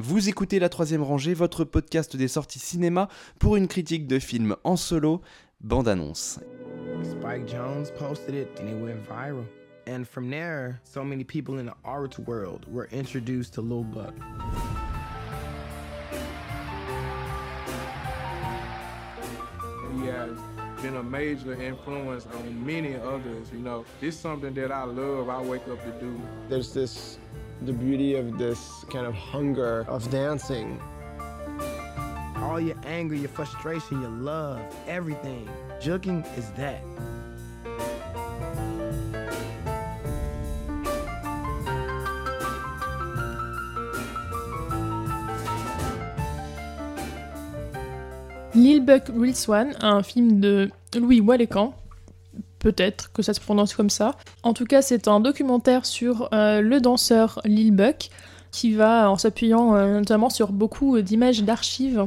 Vous écoutez La Troisième Rangée, votre podcast des sorties cinéma pour une critique de film en solo, bande-annonce. Spike Jones posted it and it went viral. And from there, so many people in the art world were introduced to Lil Buck. He has been a major influence on many others. You know, this is something that I love. I wake up to do. There's this, the beauty of this kind of hunger of dancing. All your anger, your frustration, your love, everything. Jugging is that. Lil Buck Real Swan, un film de Louis Wallecan. Peut-être que ça se prononce comme ça. En tout cas, c'est un documentaire sur euh, le danseur Lil Buck qui va, en s'appuyant euh, notamment sur beaucoup d'images d'archives,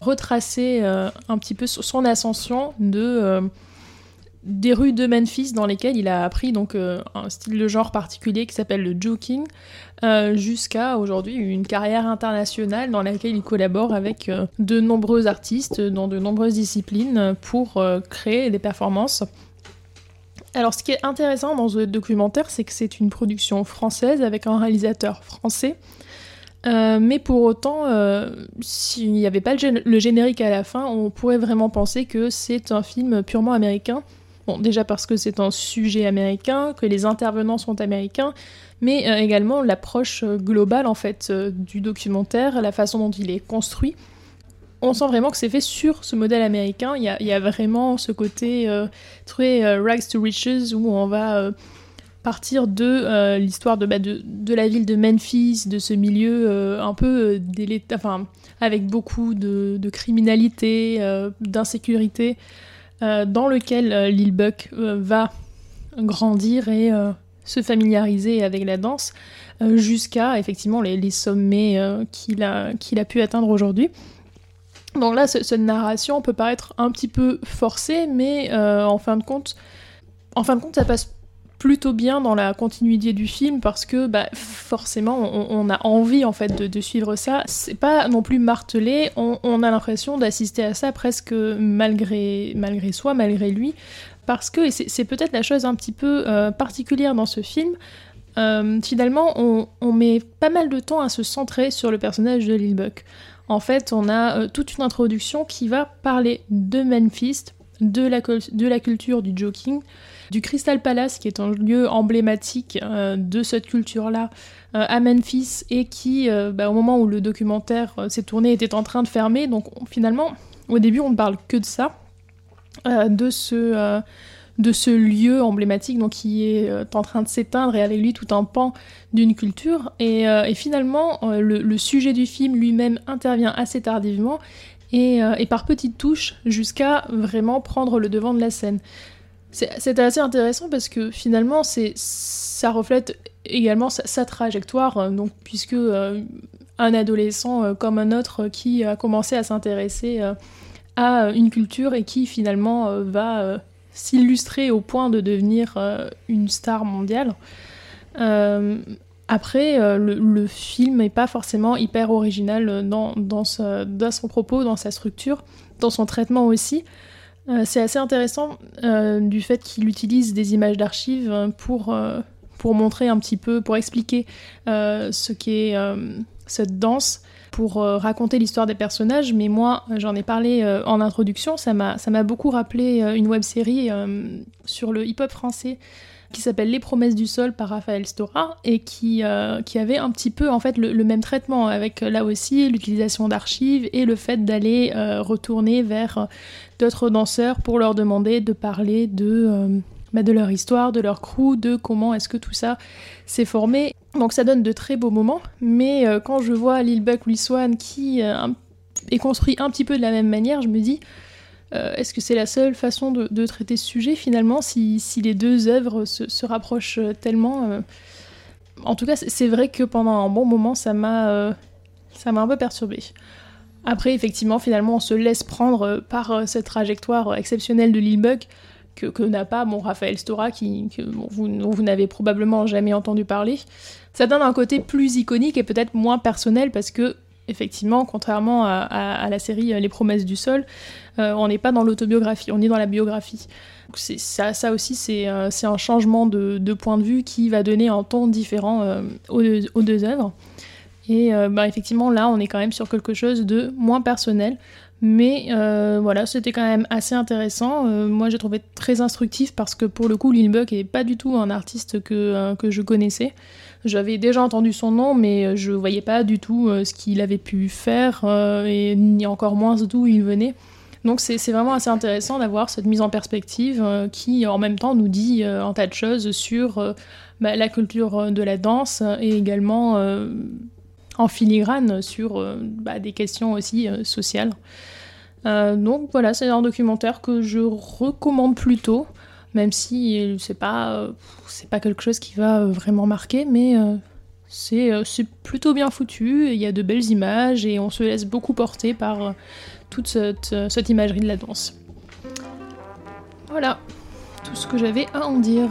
retracer euh, un petit peu son ascension de des rues de Memphis dans lesquelles il a appris donc un style de genre particulier qui s'appelle le joking, jusqu'à aujourd'hui une carrière internationale dans laquelle il collabore avec de nombreux artistes dans de nombreuses disciplines pour créer des performances. Alors ce qui est intéressant dans ce documentaire, c'est que c'est une production française avec un réalisateur français. mais pour autant, s'il n'y avait pas le, générique à la fin, on pourrait vraiment penser que c'est un film purement américain. Bon, déjà parce que c'est un sujet américain, que les intervenants sont américains, mais également l'approche globale en fait du documentaire, la façon dont il est construit. On sent vraiment que c'est fait sur ce modèle américain. Il y a, vraiment ce côté très rags to riches où on va partir de l'histoire de, bah, de, de, la ville de Memphis, de ce milieu un peu enfin, avec beaucoup de, criminalité, d'insécurité. Euh, dans lequel euh, Lil Buck euh, va grandir et se familiariser avec la danse jusqu'à effectivement les, sommets qu'il a pu atteindre aujourd'hui. Donc là, cette narration peut paraître un petit peu forcée, mais en fin de compte, en fin de compte, ça passe plutôt bien dans la continuité du film parce que bah, forcément on, a envie en fait de, suivre ça. C'est pas non plus martelé, on, a l'impression d'assister à ça presque malgré, malgré soi, malgré lui, parce que c'est peut-être la chose un petit peu euh, particulière dans ce film. Euh, finalement, on, met pas mal de temps à se centrer sur le personnage de Lil Buck. En fait, on a euh, toute une introduction qui va parler de Memphis, de la, culture du joking, du Crystal Palace, qui est un lieu emblématique euh, de cette culture-là euh, à Memphis, et qui, bah, au moment où le documentaire s'est tourné, était en train de fermer. Donc finalement, au début, on ne parle que de ça, de ce de ce lieu emblématique donc qui est en train de s'éteindre et avec lui tout un pan d'une culture et, finalement le, sujet du film lui-même intervient assez tardivement et, par petites touches jusqu'à vraiment prendre le devant de la scène. C'était assez intéressant parce que finalement, ça reflète également sa, trajectoire, euh, donc, puisque euh, un adolescent euh, comme un autre qui a commencé à s'intéresser à une culture et qui finalement va s'illustrer au point de devenir une star mondiale. après, le, film n'est pas forcément hyper original dans, dans, son propos, dans sa structure, dans son traitement aussi. Euh, c'est assez intéressant euh, du fait qu'il utilise des images d'archives pour, euh, pour montrer un petit peu, pour expliquer ce qu'est cette danse, pour raconter l'histoire des personnages. Mais moi, j'en ai parlé en introduction, ça m'a beaucoup rappelé une web série sur le hip-hop français qui s'appelle Les promesses du sol par Raphaël Stora et qui, avait un petit peu en fait le, même traitement avec là aussi l'utilisation d'archives et le fait d'aller retourner vers d'autres danseurs pour leur demander de parler de, euh, bah, de leur histoire, de leur crew, de comment est-ce que tout ça s'est formé. Donc ça donne de très beaux moments, mais euh, quand je vois Lil Buck, Lil Swan qui euh, est construit un petit peu de la même manière, je me dis est-ce que c'est la seule façon de, traiter ce sujet finalement si, les deux œuvres se, rapprochent tellement En tout cas, c'est vrai que pendant un bon moment, ça m'a ça m'a un peu perturbée. Après, effectivement, finalement, on se laisse prendre euh, par euh, cette trajectoire euh, exceptionnelle de Lil Buck, que, n'a pas bon, Raphaël Stora, qui, que vous, vous n'avez probablement jamais entendu parler. Ça donne un côté plus iconique et peut-être moins personnel parce que, effectivement, contrairement à, la série Les promesses du sol, euh, on n'est pas dans l'autobiographie, on est dans la biographie. Ça, ça, aussi, c'est un changement de, point de vue qui va donner un ton différent aux, aux, deux œuvres. Et bah, effectivement, là, on est quand même sur quelque chose de moins personnel, mais euh, voilà, c'était quand même assez intéressant. Euh, moi, j'ai trouvé très instructif parce que pour le coup, Lil Buck n'est pas du tout un artiste que, euh, que je connaissais. J'avais déjà entendu son nom, mais je voyais pas du tout ce qu'il avait pu faire et ni encore moins d'où il venait. Donc c'est vraiment assez intéressant d'avoir cette mise en perspective qui en même temps nous dit un tas de choses sur bah, la culture de la danse et également en filigrane sur bah, des questions aussi sociales. Euh, donc voilà, c'est un documentaire que je recommande plutôt, même si c'est pas, euh, pas quelque chose qui va vraiment marquer, mais euh, c'est plutôt bien foutu, il y a de belles images et on se laisse beaucoup porter par toute cette, cette imagerie de la danse. Voilà, tout ce que j'avais à en dire.